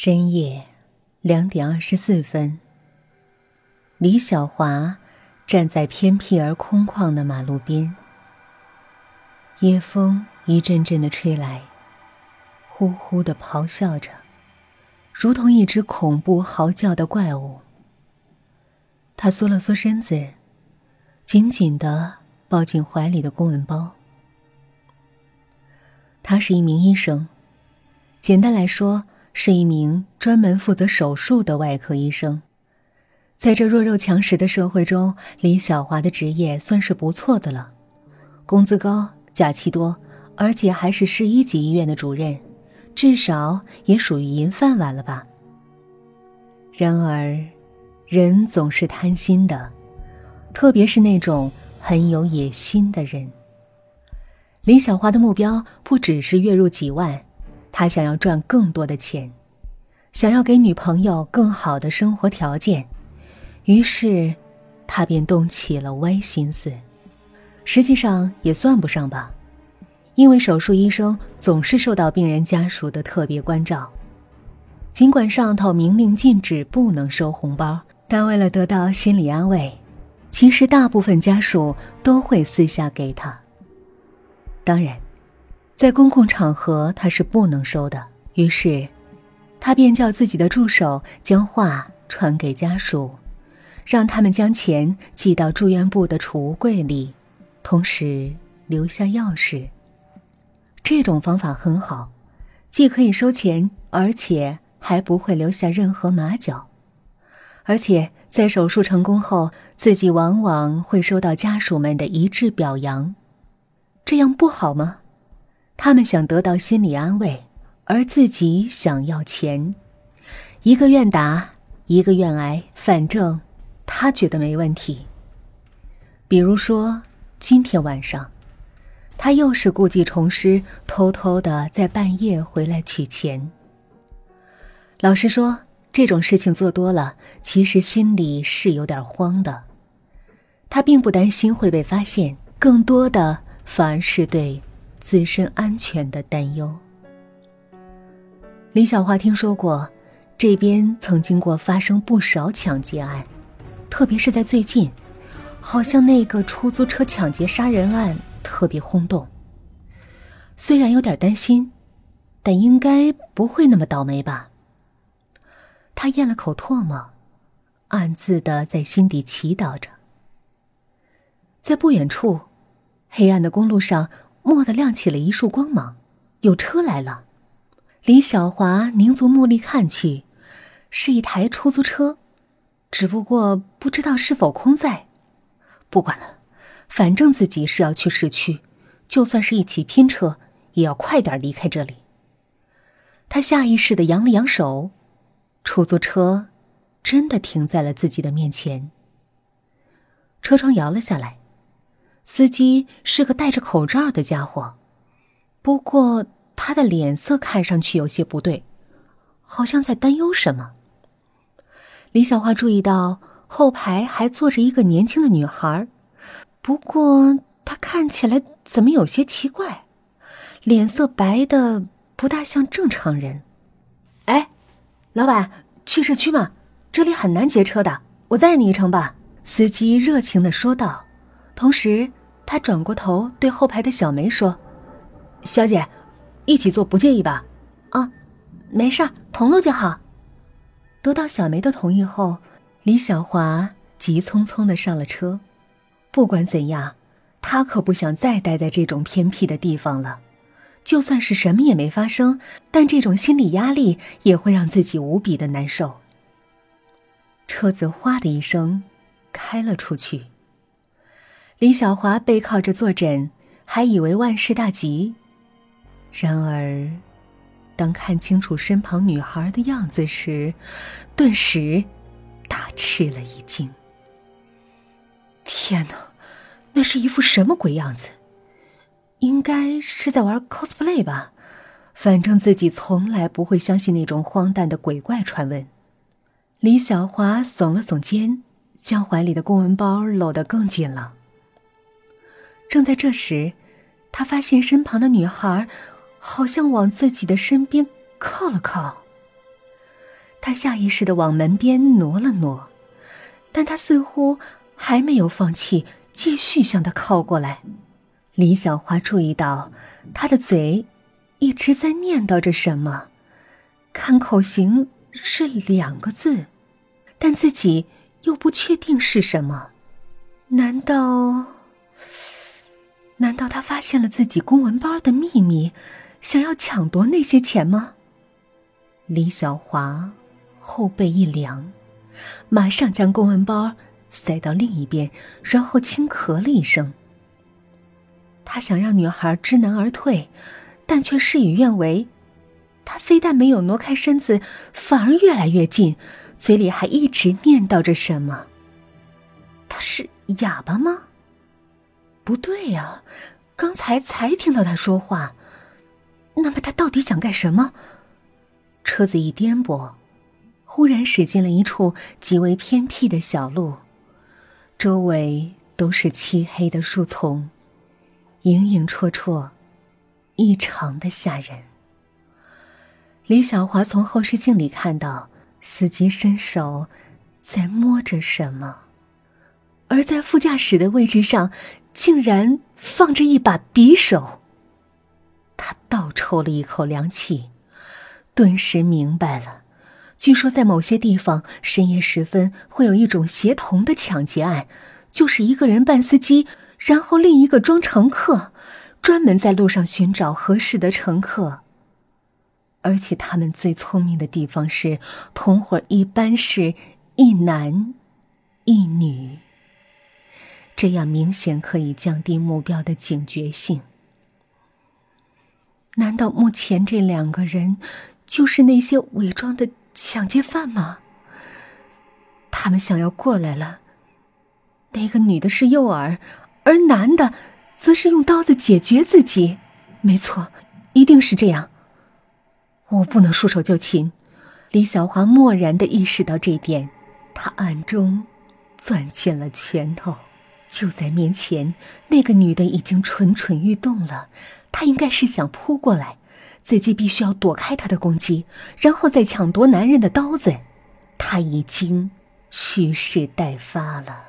深夜两点二十四分，李小华站在偏僻而空旷的马路边，夜风一阵阵的吹来，呼呼的咆哮着，如同一只恐怖嚎叫的怪物。他缩了缩身子，紧紧的抱紧怀里的公文包。他是一名医生，简单来说。是一名专门负责手术的外科医生，在这弱肉强食的社会中，李小华的职业算是不错的了，工资高，假期多，而且还是市一级医院的主任，至少也属于银饭碗了吧。然而，人总是贪心的，特别是那种很有野心的人。李小华的目标不只是月入几万。他想要赚更多的钱，想要给女朋友更好的生活条件，于是，他便动起了歪心思。实际上也算不上吧，因为手术医生总是受到病人家属的特别关照。尽管上头明令禁止不能收红包，但为了得到心理安慰，其实大部分家属都会私下给他。当然。在公共场合，他是不能收的。于是，他便叫自己的助手将话传给家属，让他们将钱寄到住院部的储物柜里，同时留下钥匙。这种方法很好，既可以收钱，而且还不会留下任何马脚。而且在手术成功后，自己往往会收到家属们的一致表扬。这样不好吗？他们想得到心理安慰，而自己想要钱，一个愿打，一个愿挨，反正他觉得没问题。比如说，今天晚上，他又是故技重施，偷偷的在半夜回来取钱。老实说，这种事情做多了，其实心里是有点慌的。他并不担心会被发现，更多的反而是对。自身安全的担忧。李小华听说过，这边曾经过发生不少抢劫案，特别是在最近，好像那个出租车抢劫杀人案特别轰动。虽然有点担心，但应该不会那么倒霉吧？他咽了口唾沫，暗自的在心底祈祷着。在不远处，黑暗的公路上。蓦地亮起了一束光芒，有车来了。李小华凝足目力看去，是一台出租车，只不过不知道是否空载。不管了，反正自己是要去市区，就算是一起拼车，也要快点离开这里。他下意识的扬了扬手，出租车真的停在了自己的面前。车窗摇了下来。司机是个戴着口罩的家伙，不过他的脸色看上去有些不对，好像在担忧什么。李小花注意到后排还坐着一个年轻的女孩，不过她看起来怎么有些奇怪，脸色白的不大像正常人。哎，老板，去市区吗？这里很难劫车的，我载你一程吧。司机热情的说道，同时。他转过头对后排的小梅说：“小姐，一起坐不介意吧？”“啊，没事儿，同路就好。”得到小梅的同意后，李小华急匆匆的上了车。不管怎样，他可不想再待在这种偏僻的地方了。就算是什么也没发生，但这种心理压力也会让自己无比的难受。车子哗的一声开了出去。李小华背靠着坐枕，还以为万事大吉。然而，当看清楚身旁女孩的样子时，顿时大吃了一惊。天哪，那是一副什么鬼样子？应该是在玩 cosplay 吧？反正自己从来不会相信那种荒诞的鬼怪传闻。李小华耸了耸肩，将怀里的公文包搂得更紧了。正在这时，他发现身旁的女孩好像往自己的身边靠了靠。他下意识的往门边挪了挪，但他似乎还没有放弃，继续向他靠过来。李小花注意到他的嘴一直在念叨着什么，看口型是两个字，但自己又不确定是什么。难道？难道他发现了自己公文包的秘密，想要抢夺那些钱吗？李小华后背一凉，马上将公文包塞到另一边，然后轻咳了一声。他想让女孩知难而退，但却事与愿违。他非但没有挪开身子，反而越来越近，嘴里还一直念叨着什么。他是哑巴吗？不对呀，刚才才听到他说话。那么他到底想干什么？车子一颠簸，忽然驶进了一处极为偏僻的小路，周围都是漆黑的树丛。影影绰绰，异常的吓人。李小华从后视镜里看到，司机伸手在摸着什么，而在副驾驶的位置上，竟然放着一把匕首。他倒抽了一口凉气，顿时明白了。据说在某些地方，深夜时分会有一种协同的抢劫案，就是一个人扮司机。然后另一个装乘客，专门在路上寻找合适的乘客。而且他们最聪明的地方是，同伙一般是一男一女，这样明显可以降低目标的警觉性。难道目前这两个人就是那些伪装的抢劫犯吗？他们想要过来了。那个女的是诱饵。而男的，则是用刀子解决自己。没错，一定是这样。我不能束手就擒。李小华默然的意识到这点，他暗中攥紧了拳头。就在面前，那个女的已经蠢蠢欲动了。她应该是想扑过来，自己必须要躲开她的攻击，然后再抢夺男人的刀子。她已经蓄势待发了。